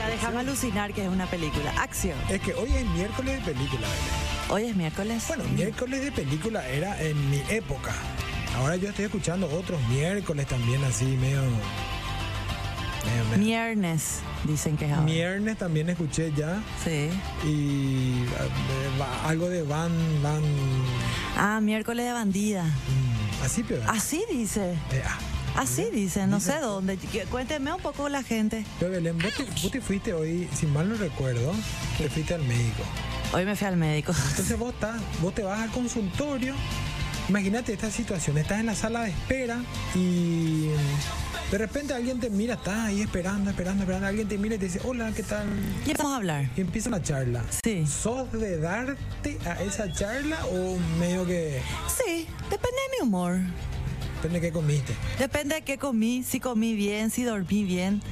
Ya déjame alucinar que es una película. Acción. Es que hoy es miércoles de película. Hoy es miércoles. Bueno, miércoles de película era en mi época. Ahora yo estoy escuchando otros miércoles también así, medio... Viernes, dicen que es ahora. Viernes también escuché ya. Sí. Y va- algo de Van... Van... Ah, miércoles de bandida. mm, así, pero... Así dice. eh, ah. Así dice, no sé dónde. Cuénteme un poco la gente. Pero Belén, vos te, vos te fuiste hoy, si mal no recuerdo, te fuiste al médico. Hoy me fui al médico. Entonces vos, estás, vos te vas al consultorio. Imagínate esta situación, estás en la sala de espera y de repente alguien te mira, estás ahí esperando, esperando, esperando, alguien te mira y te dice, hola, ¿qué tal? Y empezamos a hablar. Y empieza la charla. Sí. ¿Sos de darte a esa charla o medio que Sí, depende de mi humor. Depende de qué comiste? Depende de qué comí, si comí bien, si dormí bien.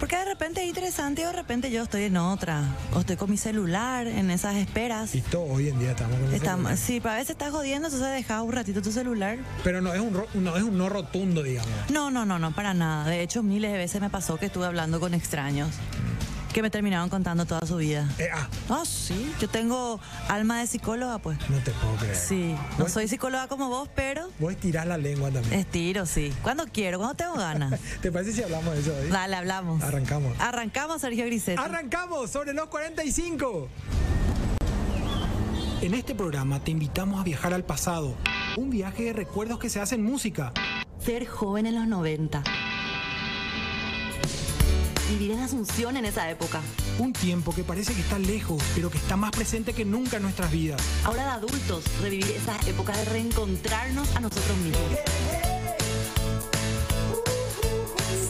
Porque de repente es interesante y de repente yo estoy en otra. O estoy con mi celular en esas esperas. Y todo hoy en día estamos con el celular. sí, pero a veces estás jodiendo, entonces dejas un ratito tu celular. Pero no es un, ro- no, es un no rotundo, digamos. No, no, no, no, para nada. De hecho, miles de veces me pasó que estuve hablando con extraños que me terminaron contando toda su vida. Eh, ah, Ah, sí, yo tengo alma de psicóloga, pues. no te puedo creer. Sí, no soy psicóloga como vos, pero Vos estirás la lengua también. estiro, sí. Cuando quiero, cuando tengo ganas. ¿Te parece si hablamos de eso hoy? Dale, hablamos. Arrancamos. Arrancamos, Sergio Griset. Arrancamos sobre los 45. En este programa te invitamos a viajar al pasado. Un viaje de recuerdos que se hace en música. Ser joven en los 90. Vivir en Asunción en esa época. Un tiempo que parece que está lejos, pero que está más presente que nunca en nuestras vidas. Ahora de adultos, revivir esa época de reencontrarnos a nosotros mismos.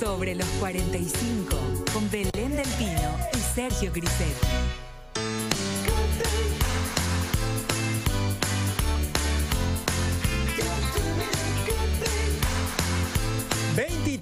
Sobre los 45, con Belén del Pino y Sergio Griset. –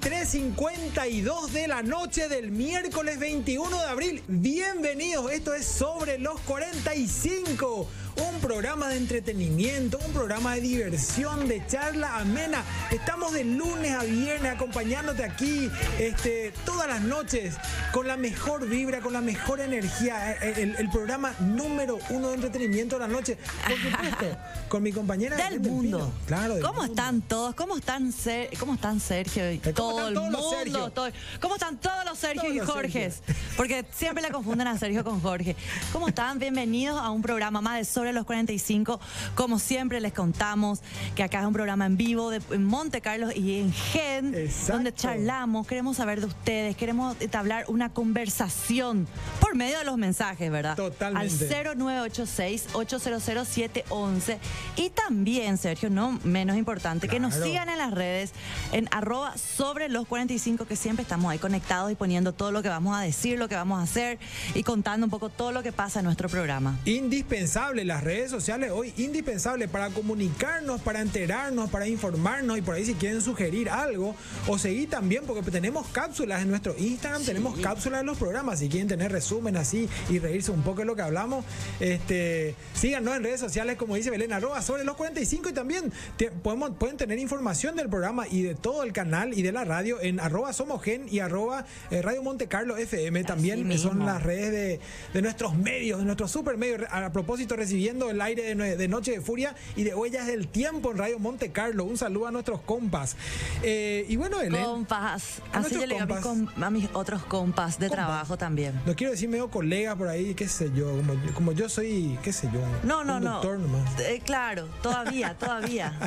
23.52 de la noche del miércoles 21 de abril. Bienvenidos, esto es Sobre los 45. Un programa de entretenimiento, un programa de diversión, de charla amena. Estamos de lunes a viernes acompañándote aquí este, todas las noches con la mejor vibra, con la mejor energía. Eh, El, el programa número uno de entretenimiento de la noche. Por supuesto, con mi compañera Del mundo. Pino. Claro, del ¿Cómo mundo. están todos? ¿Cómo están, Ser- ¿Cómo están Sergio y ¿Cómo todo están el todos mundo? Todo- ¿Cómo están todos los Sergio Todos y Jorges? Porque siempre le confunden a Sergio con Jorge. ¿Cómo están? Bienvenidos a un programa más de Sobre los 45. Como siempre les contamos que acá es un programa en vivo de, en Monte Carlos y en Gen, Exacto. donde charlamos, queremos saber de ustedes, queremos entablar una conversación por medio de los mensajes, ¿verdad? Totalmente. Al 0986-800-711. Y también, Sergio, no menos importante, que nos sigan en las redes en arroba sobre los 45, que siempre estamos ahí conectados y poniendo todo lo que vamos a decir, lo que vamos a hacer y contando un poco todo lo que pasa en nuestro programa. Indispensable las redes sociales hoy, indispensable para comunicarnos, para enterarnos, para informarnos y por ahí si quieren sugerir algo o seguir también porque tenemos cápsulas en nuestro Instagram, tenemos cápsulas en los programas, si quieren tener resumen así y reírse un poco de lo que hablamos, este, síganos en redes sociales como dice Belén, arroba sobre los 45 y también te- podemos, pueden tener información del programa y de todo el canal y de la radio en arroba somogen y arroba eh, Radio Monte Carlo FM, también mismo. son las redes de, de nuestros medios, de nuestros super medios. A propósito, recibiendo el aire de, Noche de Furia y de Huellas del Tiempo en Radio Monte Carlo. Un saludo a nuestros compas. Eh, y bueno, Belén, Compas. A Así yo le digo a mis, compas. com- a mis otros compas de Compas. trabajo también. no quiero decir medio colegas por ahí, qué sé yo, como, como yo soy, qué sé yo, No, no, no. nomás. Eh, claro, todavía, todavía.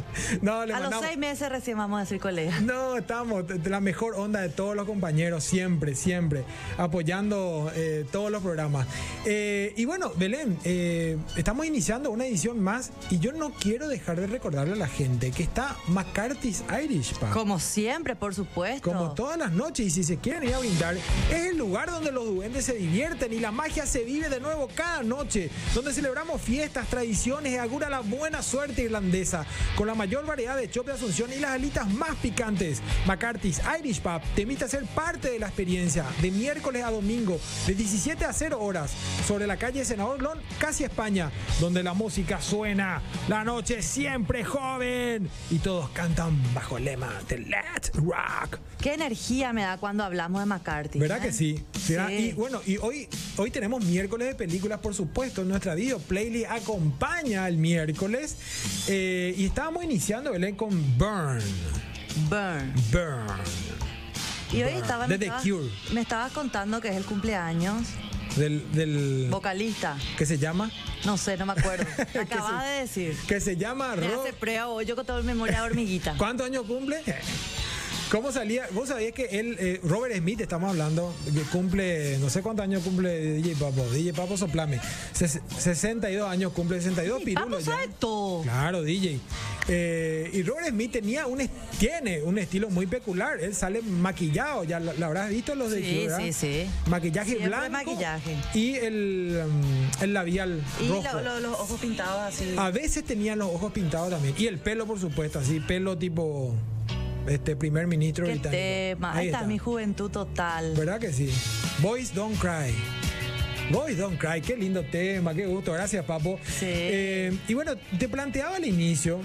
No, le a los seis meses recién vamos a decir colega. No, estamos de la mejor onda de todos los compañeros, siempre, siempre, apoyando eh, todos los programas. Y bueno, Belén, estamos iniciando una edición más y yo no quiero dejar de recordarle a la gente que está McCarthy's Irish Pub. Como siempre, por supuesto. Como todas las noches, y si se quieren ir a brindar, es el lugar donde los duendes se divierten y la magia se vive de nuevo cada noche, donde celebramos fiestas, tradiciones y augura la buena suerte irlandesa, con la mayor variedad de chop de Asunción y las alitas más picantes. McCarthy's Irish Pub te invita a ser parte de la experiencia de miércoles a domingo domingo, de 17 a 0 horas, sobre la calle Senador Lon, casi España, donde la música suena, la noche siempre joven, y todos cantan bajo el lema de Let's Rock. Qué energía me da cuando hablamos de McCarthy. ¿Verdad ¿eh? que sí? ¿Verdad? Sí. Y bueno, y hoy, hoy tenemos miércoles de películas, por supuesto, en nuestra video. Playlist acompaña el miércoles. Eh, y estábamos iniciando, Belén, con Burn. Burn. Burn. Y hoy estaba, De me, The estabas, Cure. me estabas contando que es el cumpleaños. Del, del Vocalista. que se llama No sé, no me acuerdo. Me acabas de decir. que se llama Me Ro- hace prueba hoy, yo con toda memoria de hormiguita. ¿Cuántos años cumple? ¿Cómo salía? ¿Vos sabías que él, eh, Robert Smith, estamos hablando, que cumple, no sé cuántos años cumple DJ Papo? DJ Papo Soplame. Ses- 62 años cumple, 62 Y pirulos sabe todo. Claro, DJ. Eh, y Robert Smith tenía un, tiene un estilo muy peculiar. Él sale maquillado, ya lo, lo habrás visto los de Sí, sí, sí. Maquillaje Siempre blanco. maquillaje. Y el, um, el labial Y rojo. lo- lo- los ojos pintados así. A veces tenían los ojos pintados también. Y el pelo, por supuesto, así, pelo tipo este primer ministro Qué británico. tema. Ahí está mi juventud total. ¿Verdad que sí? Boys Don't Cry. Boys Don't Cry, qué lindo tema, qué gusto, gracias Papo. Sí. Eh, y bueno, te planteaba al inicio,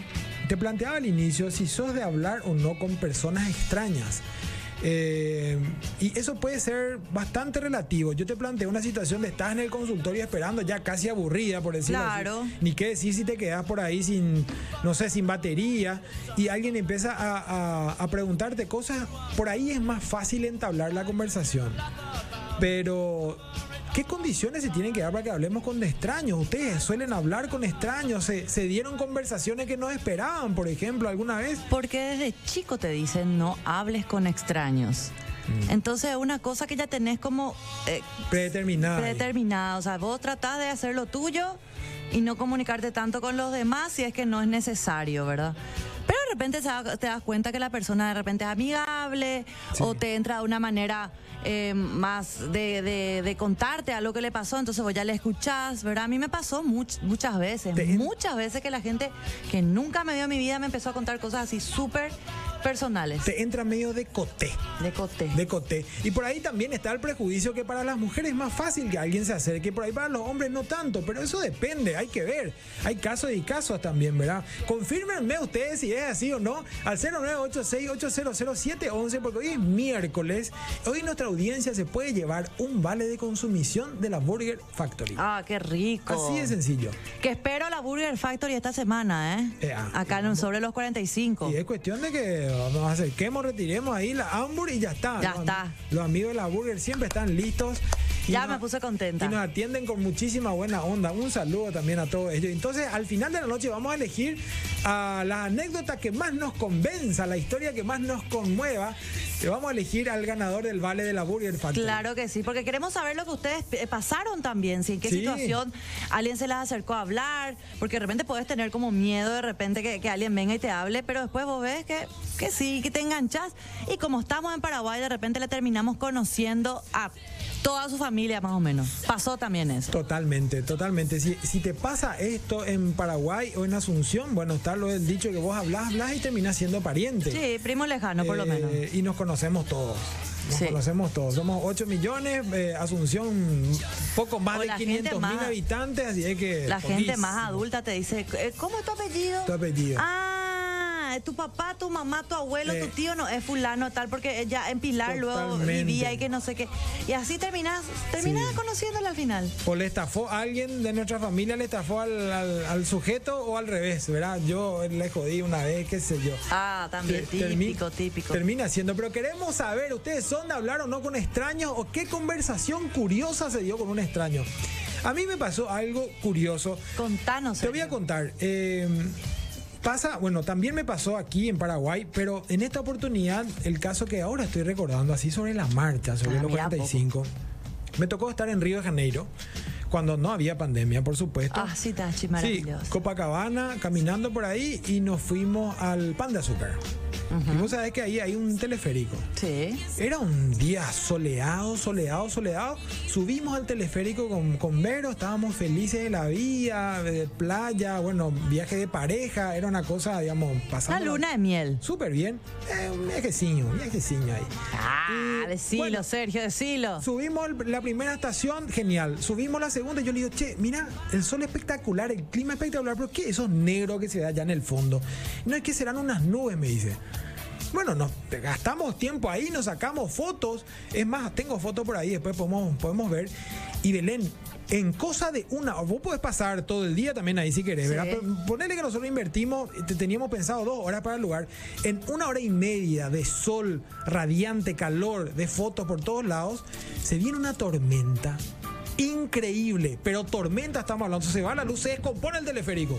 te planteaba al inicio si sos de hablar o no con personas extrañas. Eh, y eso puede ser bastante relativo. Yo te planteé una situación de estás en el consultorio esperando, ya casi aburrida, por decirlo Claro. así. Ni qué decir si te quedas por ahí sin, no sé, sin batería y alguien empieza a, a- a preguntarte cosas, por ahí es más fácil entablar la conversación. Pero, ¿qué condiciones se tienen que dar para que hablemos con extraños? Ustedes suelen hablar con extraños, se, se dieron conversaciones que no esperaban, por ejemplo, alguna vez. Porque desde chico te dicen no hables con extraños. Mm. Entonces es una cosa que ya tenés como eh, Predeterminada. predeterminada. O sea, vos tratás de hacer lo tuyo y no comunicarte tanto con los demás si es que no es necesario, ¿verdad? Pero de repente te das cuenta que la persona de repente es amigable Sí. o te entra de una manera eh, más de, de- de contarte algo que le pasó, entonces vos ya le escuchás, ¿verdad? A mí me pasó much- muchas veces, muchas veces que la gente que nunca me vio en mi vida me empezó a contar cosas así súper personales. Te entra medio de coté. De coté. De coté. Y por ahí también está el prejuicio que para las mujeres es más fácil que alguien se acerque, por ahí para los hombres no tanto, pero eso depende, hay que ver. Hay casos y casos también, ¿verdad? Confírmenme ustedes si es así o no al 0986-8000711 porque hoy es miércoles. Hoy nuestra audiencia se puede llevar un vale de consumición de la Burger Factory. Ah, qué rico. Así de sencillo. Que espero la Burger Factory esta semana, ¿eh? Eh, ah, Acá en sobre los 45. Y es cuestión de que nos acerquemos, retiremos ahí la Hamburg y ya está. Ya Los- está. Los amigos de la Burger siempre están listos. Ya nos- me puse contenta. Y nos atienden con muchísima buena onda. Un saludo también a todos ellos. Entonces, al final de la noche vamos a elegir a la anécdota que más nos convenza, la historia que más nos conmueva. Y vamos a elegir al ganador del vale de la Burger Factory. Claro que sí, porque queremos saber lo que ustedes eh, pasaron también, si en qué Sí. situación alguien se les acercó a hablar, porque de repente puedes tener como miedo de repente que, que alguien venga y te hable, pero después vos ves que, que sí, que te enganchas. Y como estamos en Paraguay, de repente le terminamos conociendo a toda su familia más o menos. Pasó también eso. Totalmente, totalmente. Si, si te pasa esto en Paraguay o en Asunción, bueno, está lo del dicho que vos hablas, hablas y terminás siendo pariente. Sí, primo lejano por lo Eh, menos. Y nos conocemos todos. Nos Sí. conocemos todos. Somos 8 millones, eh, Asunción poco más O de la 500 gente mil habitantes, así es que... La gente más adulta te dice, eh, ¿cómo es tu apellido? Tu apellido. Ah, tu papá, tu mamá, tu abuelo, Eh. tu tío no es fulano tal porque ya en Pilar luego vivía y que no sé qué. Y así terminas, terminas Sí. conociéndole al final. O le estafó a alguien de nuestra familia, le estafó al, al- al sujeto o al revés, ¿verdad? Yo le jodí una vez, qué sé yo. Ah, también, Te- termi- típico, típico. Termina siendo, pero queremos saber, ¿ustedes son de hablar o no con extraños o qué conversación curiosa se dio con un extraño? A mí me pasó algo curioso. Contanos. Te voy a contar. eh, pasa, bueno, también me pasó aquí en Paraguay, pero en esta oportunidad, el caso que ahora estoy recordando, así sobre la marcha, sobre Ah, los mira, 45, me tocó estar en Río de Janeiro, cuando no había pandemia, por supuesto. Ah, sí, Tachi, Sí, maravilloso. Copacabana, caminando por ahí y nos fuimos al pan de azúcar. Y vos sabés que ahí hay un teleférico. Sí. Era un día soleado, soleado, soleado. Subimos al teleférico con, con Vero, estábamos felices de la vida, de playa, bueno, viaje de pareja, era una cosa, digamos, Una pasando. luna de miel. Súper bien. Eh, un viajecillo, un viajecillo ahí. Ah, Y, decilo, bueno, Sergio, decilo. Subimos la primera estación, genial. Subimos la segunda y yo le digo, che, mira, el sol espectacular, el clima espectacular, pero ¿qué? Eso negro que se ve allá en el fondo. No es que serán unas nubes, me dice. Bueno, nos gastamos tiempo ahí, nos sacamos fotos. Es más, tengo fotos por ahí, después podemos, podemos ver. Y Belén, en cosa de una, vos podés pasar todo el día también ahí si querés, Sí. ¿verdad? Pero ponele que nosotros invertimos, te- teníamos pensado dos horas para el lugar. En una hora y media de sol radiante, calor, de fotos por todos lados, se viene una tormenta. Increíble, pero tormenta estamos hablando. Se va la luz, se descompone el teleférico.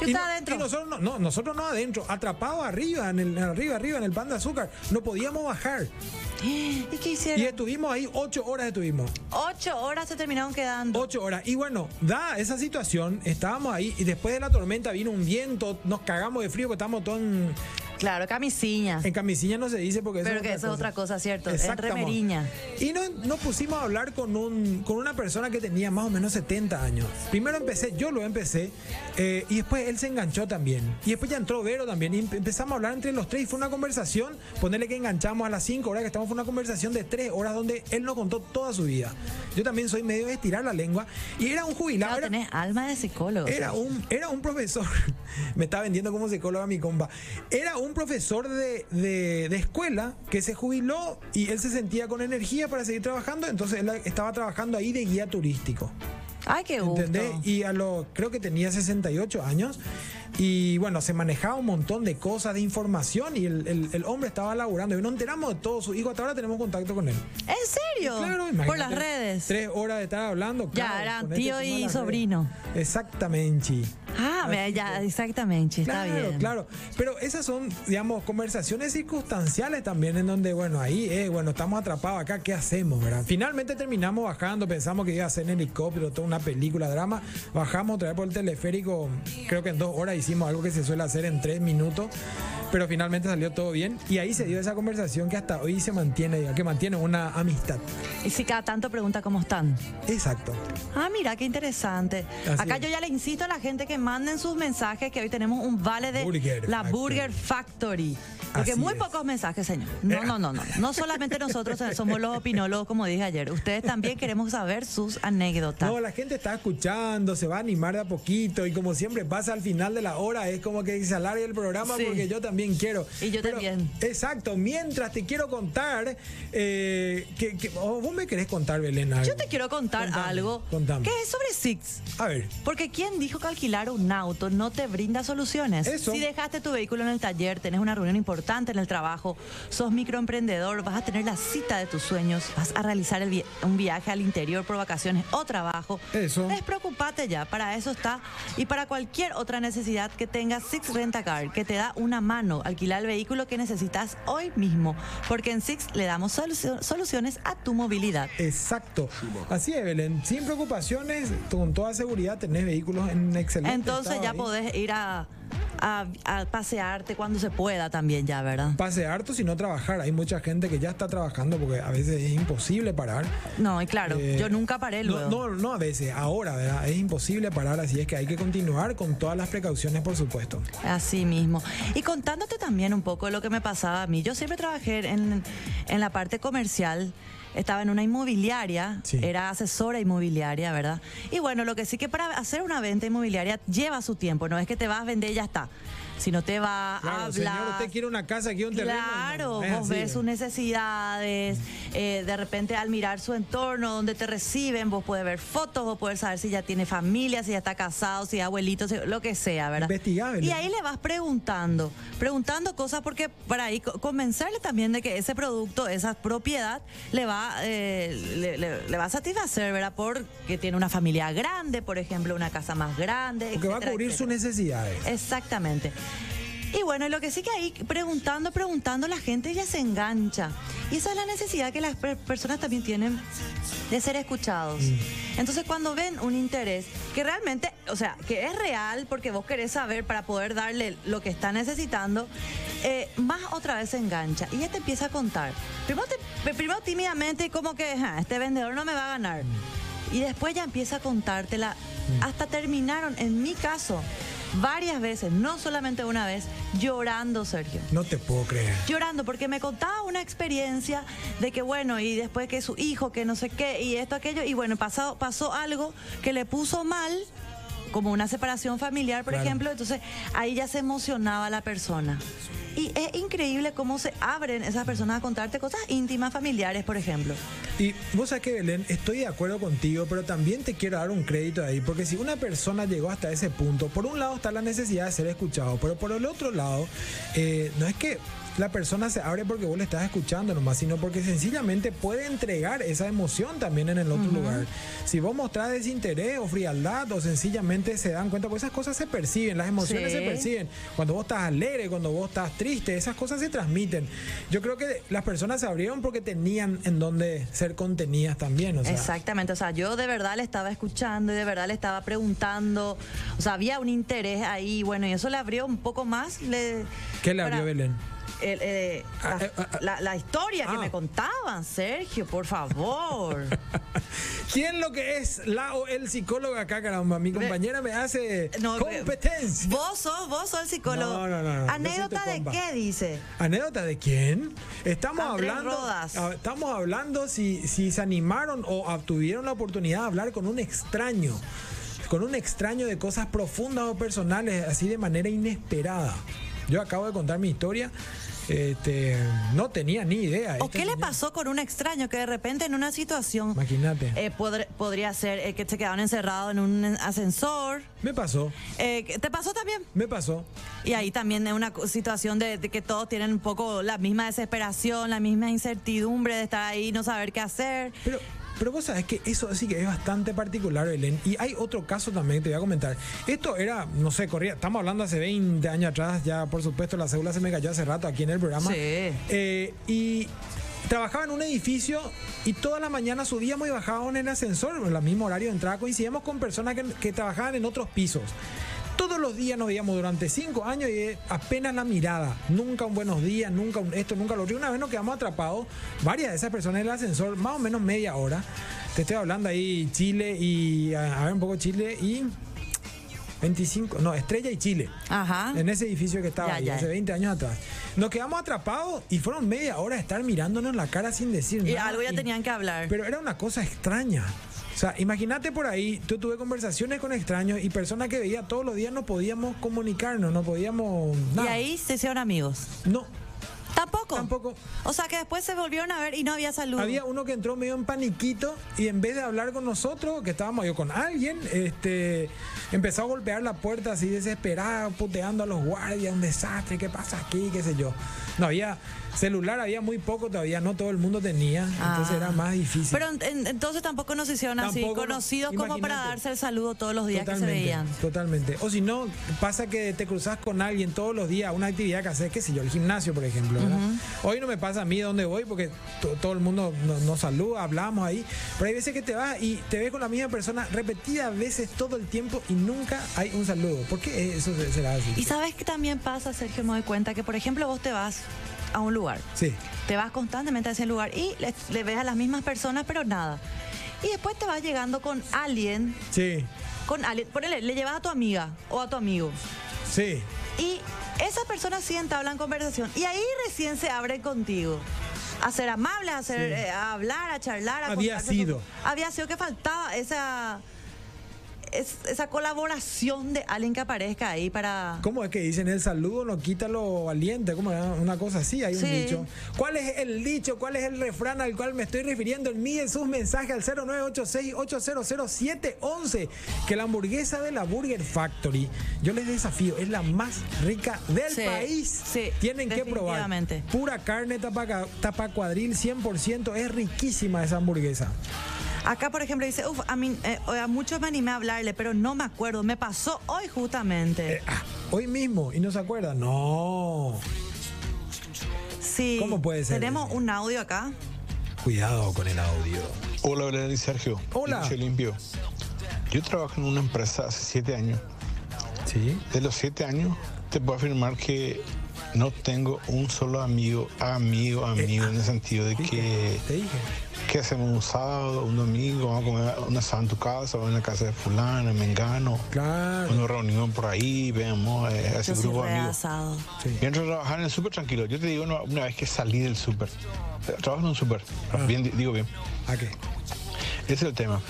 ¿Qué Y no- adentro? y nosotros no, no, nosotros no adentro, atrapados arriba, en el, arriba, arriba, en el pan de azúcar. No podíamos bajar. ¿Y qué hicieron? Y estuvimos ahí, ocho horas estuvimos. Ocho horas se terminaron quedando. Ocho horas. Y bueno, da esa situación, estábamos ahí y después de la tormenta vino un viento, nos cagamos de frío porque estábamos todos en, Claro, camisilla. en camisilla, no se dice porque eso Pero es que otra eso es otra cosa, ¿cierto? En remeriña. Y nos, nos pusimos a hablar con, un, con una persona que tenía más o menos 70 años. Primero empecé, yo lo empecé, eh, y después él se enganchó también. Y después ya entró Vero también. Y empe- empezamos a hablar entre los tres y fue una conversación, ponerle que enganchamos a las 5 horas que estamos, fue una conversación de 3 horas donde él nos contó toda su vida. Yo también soy medio de estirar la lengua. Y era un jubilado. Claro, era- tenés alma de psicólogo. era un, era un profesor, me está vendiendo como psicóloga mi compa. Era un profesor de, de- de escuela que se jubiló y él se sentía con energía para seguir trabajando, entonces él estaba trabajando ahí de guía turístico. Ay, qué gusto. ¿Entendés? Y a lo, creo que tenía 68 años. Y bueno, se manejaba un montón de cosas, de información, y el, el- el hombre estaba laburando. Y nos enteramos de todo su hijo. Hasta ahora tenemos contacto con él. ¿En serio? Claro, Por imagínate, las redes. Tres horas de estar hablando. Ya, claro, eran tío y sobrino. redes. Exactamente. Ah, Así ya, que- exactamente, está Claro, bien. claro. Pero esas son, digamos, conversaciones circunstanciales también, en donde, bueno, ahí, eh, bueno, estamos atrapados acá, ¿qué hacemos, verdad? Finalmente terminamos bajando, pensamos que iba a ser en helicóptero, toda una película, drama. Bajamos otra vez por el teleférico, creo que en dos horas hicimos algo que se suele hacer en tres minutos, pero finalmente salió todo bien. Y ahí se dio esa conversación que hasta hoy se mantiene, diga, que mantiene una amistad. Y si cada tanto pregunta cómo están. Exacto. Ah, mira, qué interesante. Así Acá es. yo ya le insisto a la gente que manden sus mensajes, que hoy tenemos un vale de Burger la Factory. Burger Factory. Porque Así muy es. pocos mensajes, señor. No, no, no, no. No solamente nosotros somos los opinólogos, como dije ayer. Ustedes también queremos saber sus anécdotas. No, la gente está escuchando, se va a animar de a poquito y como siempre pasa al final de la hora, es como que se alargue el programa Sí. porque yo también quiero. Y yo también. Exacto, mientras te quiero contar, eh, que, que- oh, vos me querés contar, Belén, algo? Yo te quiero contar Contame, algo contame. que es sobre Six. A ver, Porque ¿quién dijo que alquilar un auto no te brinda soluciones? Eso. Si dejaste tu vehículo en el taller, tenés una reunión importante en el trabajo, sos microemprendedor, vas a tener la cita de tus sueños, vas a realizar el un viaje al interior por vacaciones o trabajo. Eso. Despreocupate ya, para eso está. Y para cualquier otra necesidad que tengas, Six Rentacar, que te da una mano, alquilar el vehículo que necesitas hoy mismo. Porque en Six le damos solucio- soluciones a tu movilidad. exacto. Así es, Belén, sin preocupaciones, con toda seguridad tenés vehículos en excelente Entonces ya ahí. podés ir a, a- a pasearte cuando se pueda también ya, ¿verdad? Pase harto, sino trabajar. Hay mucha gente que ya está trabajando porque a veces es imposible parar. No, y claro, Eh, yo nunca paré no, luego. No, no a veces, ahora, ¿verdad? Es imposible parar, así es que hay que continuar con todas las precauciones, por supuesto. Así mismo. Y contándote también un poco de lo que me pasaba a mí. Yo siempre trabajé en, en la parte comercial. Estaba en una inmobiliaria, Sí. era asesora inmobiliaria, ¿verdad? Y bueno, lo que sí que para hacer una venta inmobiliaria lleva su tiempo, no es que te vas a vender y ya está. Sino te va a Claro, hablar. señor, usted quiere una casa, quiere un terreno. Claro, No, vos así, ves sus necesidades, eh, de repente al mirar su entorno, donde te reciben, vos puedes ver fotos, vos puedes saber si ya tiene familia, si ya está casado, si es abuelito, si- lo que sea, ¿verdad? Investigable. Y ahí le vas preguntando, preguntando cosas porque para ahí co- convencerle también de que ese producto, esa propiedad, le va, eh, le, le- le va a satisfacer, ¿verdad? Porque tiene una familia grande, por ejemplo, una casa más grande. Porque va a cubrir etcétera. sus necesidades. Exactamente. Y bueno, lo que sí que ahí preguntando, preguntando, la gente ya se engancha. Y esa es la necesidad que las per- personas también tienen de ser escuchados. Entonces, cuando ven un interés que realmente, o sea, que es real porque vos querés saber para poder darle lo que está necesitando, eh, más otra vez se engancha y ya te empieza a contar. Primero, te- primero tímidamente, como que "Ja, este vendedor no me va a ganar. Y después ya empieza a contártela. Hasta terminaron, en mi caso, varias veces, no solamente una vez, llorando, Sergio No te puedo creer. llorando porque me contaba una experiencia de que bueno y después que su hijo que no sé qué y esto aquello y bueno pasó pasó algo que le puso mal como una separación familiar por Claro. ejemplo entonces ahí ya se emocionaba la persona y es increíble cómo se abren esas personas a contarte cosas íntimas familiares por ejemplo Y vos sabés que Belén, estoy de acuerdo contigo, pero también te quiero dar un crédito ahí, porque si una persona llegó hasta ese punto, por un lado está la necesidad de ser escuchado, pero por el otro lado, eh, no es que la persona se abre porque vos le estás escuchando nomás, sino porque sencillamente puede entregar esa emoción también en el otro lugar. Si vos mostrás desinterés o frialdad o sencillamente se dan cuenta, pues esas cosas se perciben, las emociones Sí. se perciben. Cuando vos estás alegre, cuando vos estás triste, esas cosas se transmiten. Yo creo que las personas se abrieron porque tenían en donde ser contenidas también. O sea, Exactamente, o sea, yo de verdad le estaba escuchando y de verdad le estaba preguntando, o sea, había un interés ahí, bueno, y eso le abrió un poco más. Le, ¿Qué le para- abrió Belén? El, eh, Ah, la, eh, ah, ah. la- la historia que me contaban, Sergio, por favor. ¿Quién lo que es la o el psicólogo acá, caramba? Mi compañera me hace No, competencia. Vos sos, vos sos el psicólogo. No, no, no, ¿Anécdota de compa. qué dice? ¿Anécdota de quién? Estamos Andrés hablando. Rodas. Estamos hablando si, si se animaron o ah, tuvieron la oportunidad de hablar con un extraño. Con un extraño de cosas profundas o personales, así de manera inesperada. Yo acabo de contar mi historia. Este, no tenía ni idea. ¿O Este qué le pasó con un extraño que de repente en una situación Imagínate. eh, podr- podría ser eh, que se quedaron encerrados en un ascensor? Me pasó, Eh, ¿que- ¿Te pasó también? me pasó. Y ahí también es una situación de, de que todos tienen un poco la misma desesperación, la misma incertidumbre de estar ahí y no saber qué hacer. Pero, pero vos sabés que eso sí que es bastante particular, Belén. Y hay otro caso también que te voy a comentar. Esto era, no sé, corría, estamos hablando hace 20 años atrás, ya por supuesto la cédula se me cayó hace rato aquí en el programa. Sí. Eh, y trabajaba en un edificio y toda la mañana subíamos y bajábamos en el ascensor, en el mismo horario de entrada, coincidíamos con personas que, que trabajaban en otros pisos. Todos los días nos veíamos durante cinco años y apenas la mirada. Nunca un buenos días, nunca un esto, nunca lo otro. Una vez nos quedamos atrapados, varias de esas personas en el ascensor, más o menos media hora. Te estoy hablando ahí Chile y, a, ver un poco Chile y 25, no, Estrella y Chile. Ajá. En ese edificio que estaba Ya, ahí, ya. hace 20 años atrás. Nos quedamos atrapados y fueron media hora de estar mirándonos la cara sin decir Y nada. algo ya Y- tenían que hablar. Pero era una cosa extraña. O sea, imagínate por ahí, yo tuve conversaciones con extraños y personas que veía todos los días no podíamos comunicarnos, no podíamos y nada. ahí se hicieron amigos. No, Tampoco. Tampoco. O sea que después se volvieron a ver y no había salud. había uno que entró medio en paniquito y en vez de hablar con nosotros, que estábamos yo con alguien, este, empezó a golpear la puerta así desesperado, puteando a los guardias, un desastre, ¿qué pasa aquí? qué sé yo. No había celular, había muy poco todavía, no todo el mundo tenía, entonces Ah. era más difícil. Pero en- en- entonces tampoco nos hicieron así conocidos como para darse el saludo todos los días que se Totalmente, veían. Totalmente. O si no, pasa que te cruzas con alguien todos los días, una actividad que haces, qué sé yo, el gimnasio, por ejemplo. Hoy no me pasa a mí dónde voy porque to- todo el mundo no- nos saluda, hablamos ahí. Pero hay veces que te vas y te ves con la misma persona repetidas veces todo el tiempo y nunca hay un saludo. ¿Por qué eso se- será así? Y sabes que también pasa, Sergio, me doy cuenta que, por ejemplo, vos te vas a un lugar, Sí. te vas constantemente a ese lugar y le, le ves a las mismas personas, pero nada. Y después te vas llegando con alguien, Sí. con alguien, ponele, le llevas a tu amiga o a tu amigo. Sí. Y esa persona sí entabla en conversación y ahí recién se abre contigo. A ser amable, a, ser, Sí. eh, a hablar, a charlar. A Había sido. su- había sido que faltaba esa, es- esa colaboración de alguien que aparezca ahí para... ¿Cómo es que dicen el saludo no quita lo valiente? ¿Cómo era? Una cosa así, hay un dicho. ¿Cuál es el dicho? ¿Cuál es el refrán al cual me estoy refiriendo? Envíen sus mensajes al 0986-800-711. Que la hamburguesa de la Burger Factory, yo les desafío, es la más rica del Sí, país. sí, Tienen que probar. Pura carne, tapa, tapa cuadril, 100%. Es riquísima esa hamburguesa. Acá, por ejemplo, dice, uff, a, mí, eh, a muchos me animé a hablarle, pero no me acuerdo. Me pasó hoy justamente. Eh, ah, Hoy mismo y no se acuerda. No. Sí. ¿Cómo puede ser Tenemos un audio acá. Cuidado con el audio. Hola, Belén y Sergio. Hola. Inicio limpio. Yo trabajo en una empresa hace siete años. Sí. De los siete años, te puedo afirmar que no tengo un solo amigo, amigo, amigo, en el sentido de que, Te dije. que hacemos un sábado, un domingo, vamos a comer un asado en tu casa o en la casa de fulano, en Mengano. Claro. Nos reunimos por ahí, vemos, eh, Yo ese soy grupo de amigos. asado. Sí. Yo entro a trabajar en el súper tranquilo. Yo te digo una, una vez que salí del súper. Trabajo en un súper. Bien, di- digo bien. ¿A qué? Ese es el tema.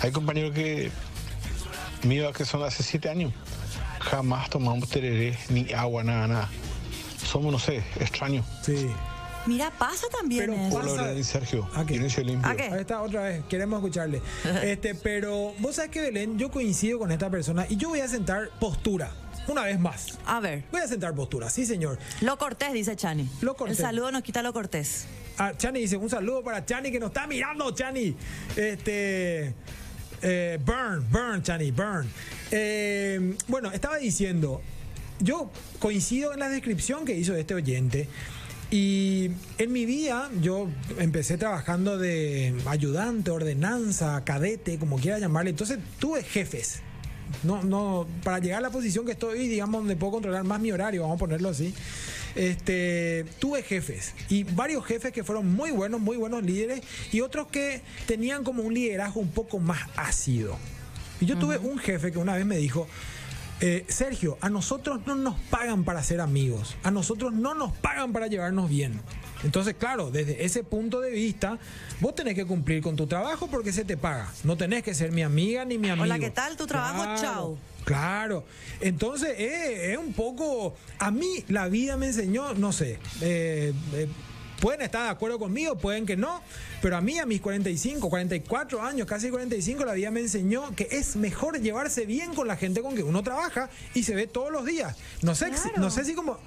Hay compañeros que míos que son hace siete años. Jamás tomamos tereré, ni agua, nada, nada. Somos, no sé, extraños. Sí. Mira, pasa también Pero eso. pasa- y Sergio. Inicio limpio. Ahí está, otra vez. Queremos escucharle. Este, pero vos sabés que Belén, yo coincido con esta persona y yo voy a sentar postura. Una vez más. A ver. Voy a sentar postura, sí, señor. Lo cortés, dice Chani. Lo cortés. El saludo nos quita lo cortés. Ah, Chani dice, un saludo para Chani que nos está mirando, Chani. Este. eh, burn, burn, Chani, burn. Eh, bueno, estaba diciendo, yo coincido en la descripción que hizo este oyente. Y en mi vida yo empecé trabajando de ayudante, ordenanza, cadete, como quiera llamarle. Entonces tuve jefes. No, no, para llegar a la posición que estoy, digamos, donde puedo controlar más mi horario, vamos a ponerlo así. Este, tuve jefes y varios jefes que fueron muy buenos, muy buenos líderes y otros que tenían como un liderazgo un poco más ácido. Y yo tuve un jefe que una vez me dijo, eh, Sergio, a nosotros no nos pagan para ser amigos, a nosotros no nos pagan para llevarnos bien. Entonces, claro, desde ese punto de vista, vos tenés que cumplir con tu trabajo porque se te paga. No tenés que ser mi amiga ni mi amigo. Hola, ¿qué tal? ¿Tu trabajo? Claro, Chao. Claro. Entonces, eh, es un poco. A mí la vida me enseñó, no sé. eh, eh, Pueden estar de acuerdo conmigo, pueden que no, pero a mí a mis 45, 44 años, casi 45, la vida me enseñó que es mejor llevarse bien con la gente con que uno trabaja y se ve todos los días. No sé, Claro. no sé si como...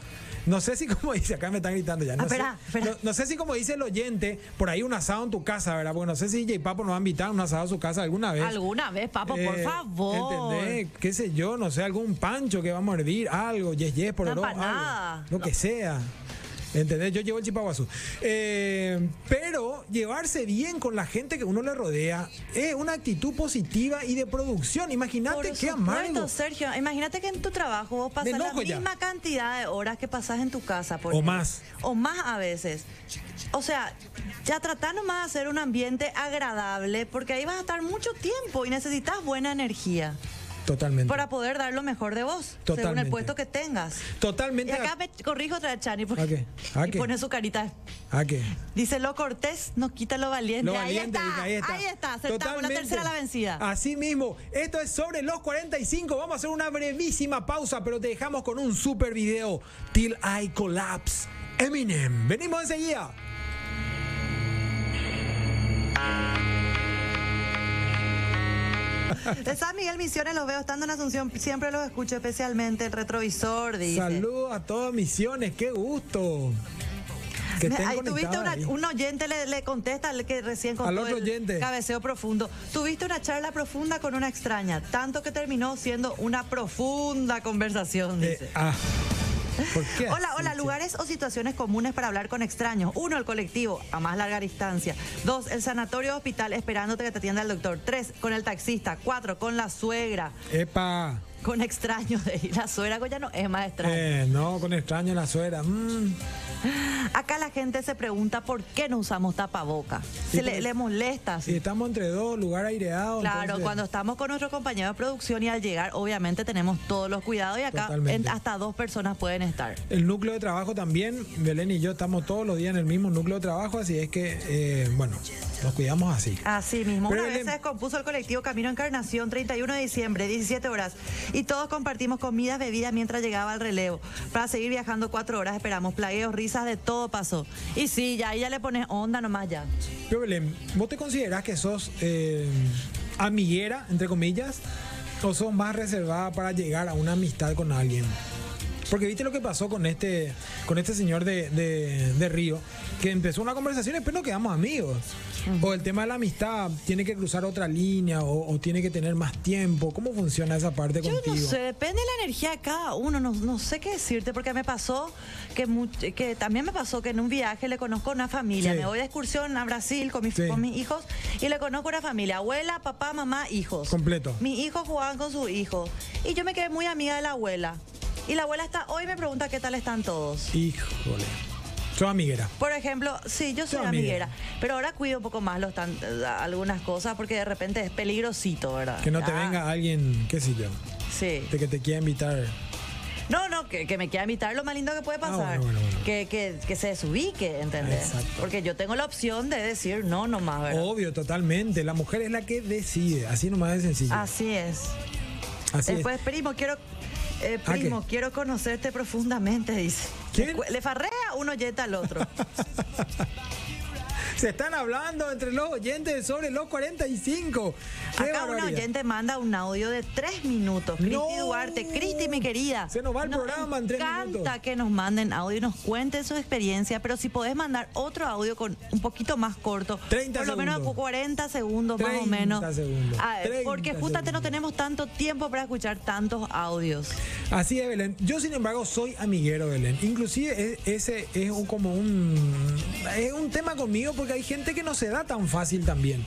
No sé si como dice, acá me están gritando ya. No, Ah, sé, espera, no- no sé si como dice el oyente, por ahí un asado en tu casa, ¿verdad? Porque no sé si J Papo nos va a invitar a un asado a su casa alguna vez. Alguna vez, papo, por Eh, favor. ¿Entendés? ¿Qué sé yo? No sé, algún pancho que vamos a hervir, algo, yes, yes, por Una oro, empanada. algo, lo que sea. ¿Entendés? Yo llevo el chipaguazú. Eh, pero llevarse bien con la gente que uno le rodea es una actitud positiva y de producción. Imagínate qué amargo. Sergio. Imagínate que en tu trabajo vos pasas la ya. misma cantidad de horas que pasas en tu casa. por O ejemplo. más. O más a veces. O sea, ya tratá nomás de hacer un ambiente agradable porque ahí vas a estar mucho tiempo y necesitas buena energía Totalmente. para poder dar lo mejor de vos, según Totalmente. el puesto que tengas. Totalmente. Y acá me corrijo otra vez, Chani, porque ¿A qué? ¿A y pone su carita. ¿A qué? Dice, lo cortés nos quita lo valiente. Lo ahí, valiente, está, hija, ahí está. ahí está, acertamos la tercera la vencida. Así mismo, esto es sobre los 45. Vamos a hacer una brevísima pausa, pero te dejamos con un super video. Till I Collapse. Eminem. Venimos enseguida. De San Miguel Misiones los veo estando en Asunción, siempre los escucho especialmente el retrovisor, dice. Saludos a todas misiones, qué gusto. Que estén Ahí tuviste una- ahí. un oyente le, le contesta al que recién contó Al otro el oyente. cabeceo profundo. Tuviste una charla profunda con una extraña, tanto que terminó siendo una profunda conversación, Eh, dice. ah, ¿por qué Hola, hola, lugares o situaciones comunes para hablar con extraños. Uno, el colectivo, a más larga distancia. Dos, el sanatorio o hospital esperándote que te atienda el doctor. Tres, con el taxista. Cuatro, con la suegra. Epa. Con extraños. La suegra ya no es más extraña. Eh, no, con extraño la suegra. Mm. Acá la gente se pregunta por qué no usamos tapaboca. Sí, Se le, le molesta. Si estamos entre dos, lugar aireado. Claro, entonces- cuando estamos con nuestro compañero de producción y al llegar, obviamente tenemos todos los cuidados y acá en- hasta dos personas pueden estar. El núcleo de trabajo también, Belén y yo estamos todos los días en el mismo núcleo de trabajo, así es que, eh, bueno, nos cuidamos así. Así mismo. Pero Una vez se descompuso el colectivo Camino Encarnación, 31 de diciembre, 17 horas. Y todos compartimos comidas, bebidas mientras llegaba el relevo. Para seguir viajando cuatro horas esperamos plagueos, risas, de todo pasó. Y sí, ya ahí ya le pones onda nomás ya. Pero Belén, ¿vos te considerás que sos eh, amiguera, entre comillas, o sos más reservada para llegar a una amistad con alguien? Porque viste lo que pasó con este, con este señor de, de- de Río, que empezó una conversación y después no quedamos amigos. O el tema de la amistad, tiene que cruzar otra línea o, o tiene que tener más tiempo. ¿Cómo funciona esa parte Yo contigo? no sé, depende de la energía de cada uno, no, no sé qué decirte, porque me pasó que, que también me pasó que en un viaje le conozco a una familia, Sí. me voy de excursión a Brasil con, mis- Sí. con mis hijos y le conozco una familia, abuela, papá, mamá, hijos. Completo. Mis hijos jugaban con sus hijos y yo me quedé muy amiga de la abuela. Y la abuela está, hoy me pregunta qué tal están todos. Híjole. Soy amiguera. Por ejemplo, sí, yo soy Soy amiguera. amiguera, pero ahora cuido un poco más los tan- algunas cosas porque de repente es peligrosito, ¿verdad? Que no te Ah, venga alguien, qué sé yo, Sí. de que te quiera invitar. No, no, que, que me quiera invitar lo más lindo que puede Ah, pasar. bueno, bueno, bueno. Que, que, que se desubique, ¿entendés? Exacto. Porque yo tengo la opción de decir no nomás, ¿verdad? Obvio, totalmente. La mujer es la que decide. Así nomás de sencillo. Así es. Así es. Después, primo, quiero. Eh, ¿Ah, primo, qué? quiero conocerte profundamente, dice. ¿Quién? Le, le farrea un oyente al otro. Se están hablando entre los oyentes sobre los 45. ¡Qué Acá barbaridad! oyente manda un audio de tres minutos. Cristi No. Duarte, Cristi, mi querida. Se nos va el programa en tres encanta minutos. que nos manden audio y nos cuenten su experiencia, pero si podés mandar otro audio con un poquito más corto, 30 por lo menos segundos. 40 segundos más o 30 menos. segundos. Ah, 30 porque justamente no tenemos tanto tiempo para escuchar tantos audios. Así es, Belén. Yo, sin embargo, soy amiguero, Belén. Inclusive ese es un- como un... Es un tema conmigo porque hay gente que no se da tan fácil también.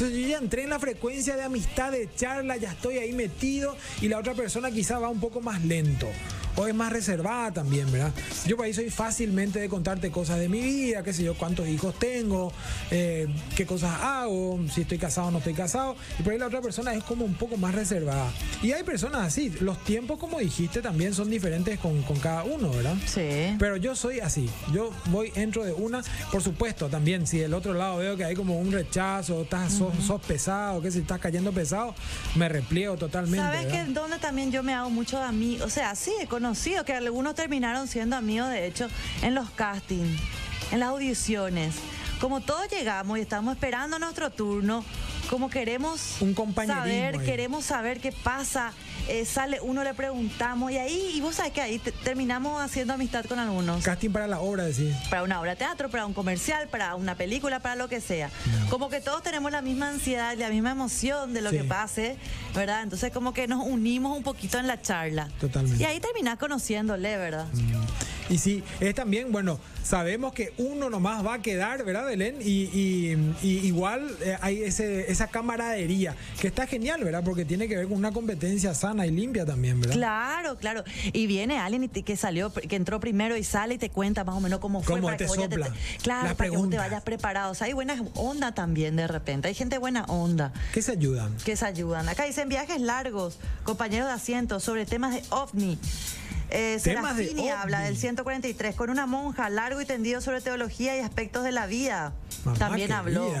Entonces yo ya entré en la frecuencia de amistad, de charla, ya estoy ahí metido y la otra persona quizá va un poco más lento. O es más reservada también, ¿verdad? Yo por ahí soy fácilmente de contarte cosas de mi vida, qué sé yo, cuántos hijos tengo, eh, qué cosas hago, si estoy casado o no estoy casado. Y por ahí la otra persona es como un poco más reservada. Y hay personas así. Los tiempos, como dijiste, también son diferentes con, con cada uno, ¿verdad? Sí. Pero yo soy así. Yo voy, entro de una. Por supuesto, también, si del otro lado veo que hay como un rechazo, estás, sos, sos pesado, que si estás cayendo pesado, me repliego totalmente. ¿Sabes ¿verdad? que donde también yo me hago mucho de amigos? O sea, sí, he conocido que algunos terminaron siendo amigos, de hecho, en los castings, en las audiciones. Como todos llegamos y estamos esperando nuestro turno, como queremos Un saber, ahí. queremos saber qué pasa, eh, sale uno, le preguntamos y ahí, y vos sabés que ahí te- terminamos haciendo amistad con algunos. Casting para la obra, decís. Para una obra de teatro, para un comercial, para una película, para lo que sea. Como que todos tenemos la misma ansiedad, la misma emoción de lo Sí. que pase, ¿verdad? Entonces como que nos unimos un poquito en la charla. Totalmente. Y ahí terminás conociéndole, ¿verdad? Y sí, es también, bueno, sabemos que uno nomás va a quedar, ¿verdad, Belén? Y, y- y igual eh, hay ese, esa camaradería, que está genial, ¿verdad? Porque tiene que ver con una competencia sana y limpia también, ¿verdad? Claro, claro. Y viene alguien y te- que salió, que entró primero y sale y te cuenta más o menos cómo fue. Cómo para te que sopla claro, las para que vos te vayas preparado. O sea, hay buena onda también de repente. Hay gente buena onda. Que se ayudan. que se ayudan. Acá dicen viajes largos, compañeros de asiento, sobre temas de ovni. Eh, de Serafini habla del 143 con una monja, largo y tendido sobre teología y aspectos de la vida. Mamá También habló.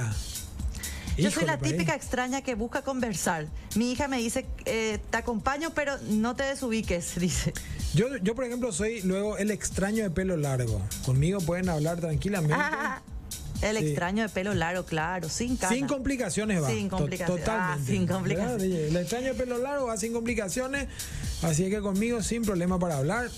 Yo soy la típica extraña que busca conversar. Mi hija me dice, eh, te acompaño, pero no te desubiques, dice. Yo, yo, por ejemplo, soy luego el extraño de pelo largo. Conmigo pueden hablar tranquilamente. Ah, el Sí. extraño de pelo largo, claro, sin cara. Sin complicaciones va. Sin complicaciones. Totalmente. Ah, sin complicaciones. ¿Verdad? El extraño de pelo largo va sin complicaciones. Así que conmigo sin problema para hablar.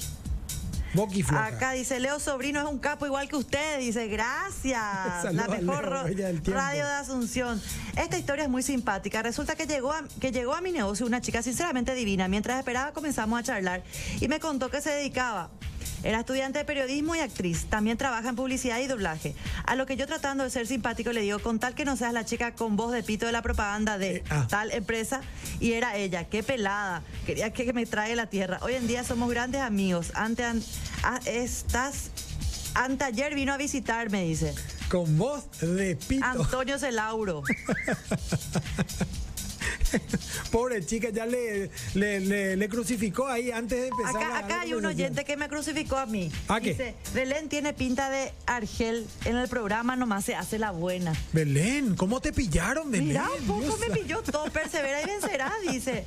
Boqui floja. Acá dice Leo Sobrino es un capo igual que usted. Dice, gracias. La mejor Leo, radio de Asunción. Esta historia es muy simpática. Resulta que llegó, a, que llegó a mi negocio una chica sinceramente divina. Mientras esperaba comenzamos a charlar y me contó que se dedicaba. Era estudiante de periodismo y actriz. También trabaja en publicidad y doblaje. A lo que yo tratando de ser simpático le digo, con tal que no seas la chica con voz de pito de la propaganda de Eh, ah. tal empresa. Y era ella, qué pelada. Quería que me trague la tierra. Hoy en día somos grandes amigos. Ante, an- estás, vino a visitarme, dice. Con voz de pito. Antonio Celauro. Pobre chica, ya le, le, le- le crucificó ahí antes de empezar. Acá, la- acá la hay un oyente que me crucificó a mí. ¿A qué? Dice, Belén tiene pinta de Argel. En el programa nomás se hace la buena. Belén, ¿cómo te pillaron, Belén? Mira, un poco Dios me pilló todo. Persevera y vencerá, dice.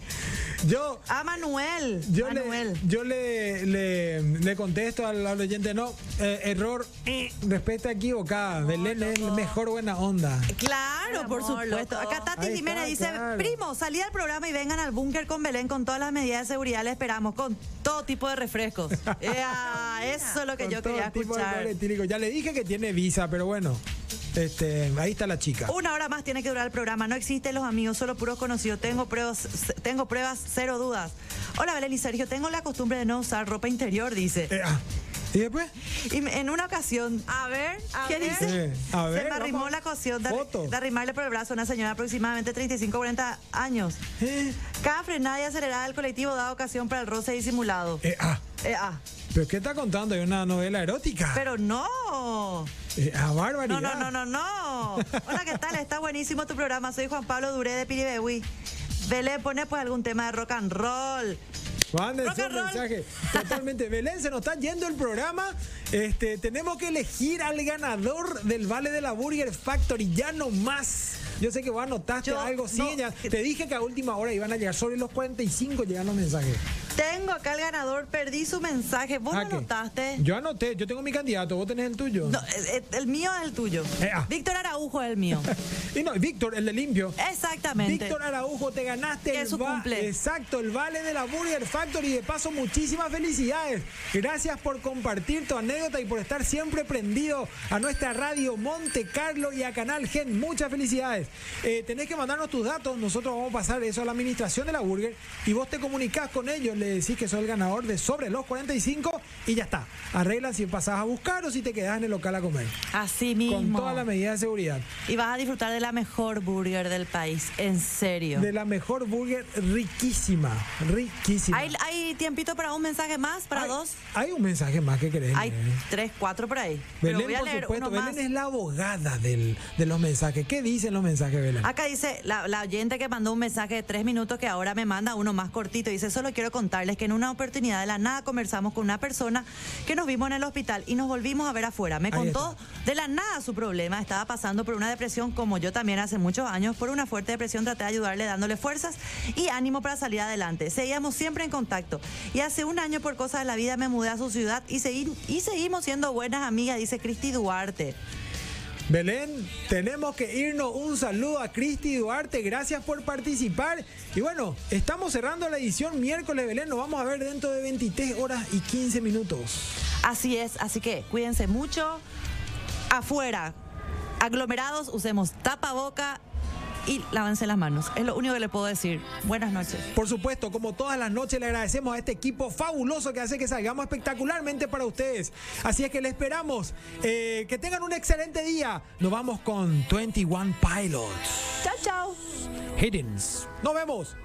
Yo, A Manuel. yo, le, Manuel. yo le, le, le contesto al, al oyente, no, eh, error, eh, respuesta equivocada. Belén es el mejor buena onda. Claro, por supuesto. loco. Acá Tati Jiménez dice, claro. Primo, salí al programa y vengan al búnker con Belén con todas las medidas de seguridad. Le esperamos con todo tipo de refrescos. Ea, eso es lo que Con yo todo quería tipo escuchar. Ya le dije que tiene visa, pero bueno. Este, ahí está la chica. Una hora más tiene que durar el programa. No existen los amigos, solo puros conocidos. Tengo pruebas, tengo pruebas, cero dudas. Hola Belén y Sergio, tengo la costumbre de no usar ropa interior, dice. Eh, ah, ¿Y después? Y en una ocasión, A ver, a ¿qué ver. dice? A ver, Se me arrimó la ocasión de, Foto. de arrimarle por el brazo a una señora de aproximadamente 35 40 años. Eh, Cada frenada y acelerada del colectivo da ocasión para el roce disimulado. eh, ah. Eh, ah, ¿Pero qué está contando? ¿Es una novela erótica? pero no. Eh, ah, barbaridad. No, no, no, no, no. Hola, ¿qué tal? Está buenísimo tu programa. Soy Juan Pablo Duré de Piribehui. Belén, pone pues algún tema de rock and roll. Manden su mensaje. Totalmente. Belén, se nos está yendo el programa. Este, tenemos que elegir al ganador del Vale de la Burger Factory. Ya no más. Yo sé que vos anotaste Yo algo. Sí, no. ya- te dije que a última hora iban a llegar. Sobre los 45 llegan los mensajes. Tengo acá el ganador, perdí su mensaje. ¿Vos lo ¿qué? anotaste? Yo anoté. Yo tengo mi candidato. Vos tenés el tuyo. No, el mío es el tuyo. Eh, ah. Víctor Araujo es el mío. Y no, Víctor, el de limpio. Exactamente. Víctor Araujo, te ganaste Que el su cumple. Exacto, el vale de la Burger Factory. De paso, muchísimas felicidades. Gracias por compartir tu anécdota y por estar siempre prendido a nuestra radio Monte Carlo y a Canal Gen. Muchas felicidades. Eh, tenés que mandarnos tus datos. Nosotros vamos a pasar eso a la administración de la Burger y vos te comunicás con ellos. Le decís que sos el ganador de sobre los 45 y ya está. Arreglan si pasás a buscar o si te quedás en el local a comer. Así mismo. Con todas las medidas de seguridad. Y vas a disfrutar de la mejor burger del país. En serio. De la mejor burger riquísima, riquísima. ¿Hay, hay tiempito para un mensaje más? ¿Para Hay- dos? Hay un mensaje más que querés. Hay. Tres, cuatro por ahí. Pero Belén, voy a por leer supuesto, uno Belén más. es la abogada del- de los mensajes. ¿Qué dicen los mensajes, Belén? Acá dice la, la oyente que mandó un mensaje de tres minutos que ahora me manda uno más cortito. Dice, solo quiero contarles que en una oportunidad de la nada conversamos con una persona que nos vimos en el hospital y nos volvimos a ver afuera. Me Ahí contó de la nada su problema. Estaba pasando por una depresión como yo también hace muchos años. Por una fuerte depresión traté de ayudarle dándole fuerzas y ánimo para salir adelante. Seguíamos siempre en contacto. Y hace un año por cosas de la vida me mudé a su ciudad y, segui- y seguimos siendo buenas amigas, dice Cristi Duarte. Belén, tenemos que irnos. Un saludo a Cristi Duarte. Gracias por participar. Y bueno, estamos cerrando la edición miércoles, Belén. Nos vamos a ver dentro de 23 horas y 15 minutos. Así es, así que cuídense mucho. Afuera, aglomerados, usemos tapaboca y lávense las manos. Es lo único que le puedo decir. Buenas noches. Por supuesto, como todas las noches, le agradecemos a este equipo fabuloso que hace que salgamos espectacularmente para ustedes. Así es que le esperamos. Eh, que tengan un excelente día. Nos vamos con 21 Pilots. Chao, chao. Hiddens. Nos vemos.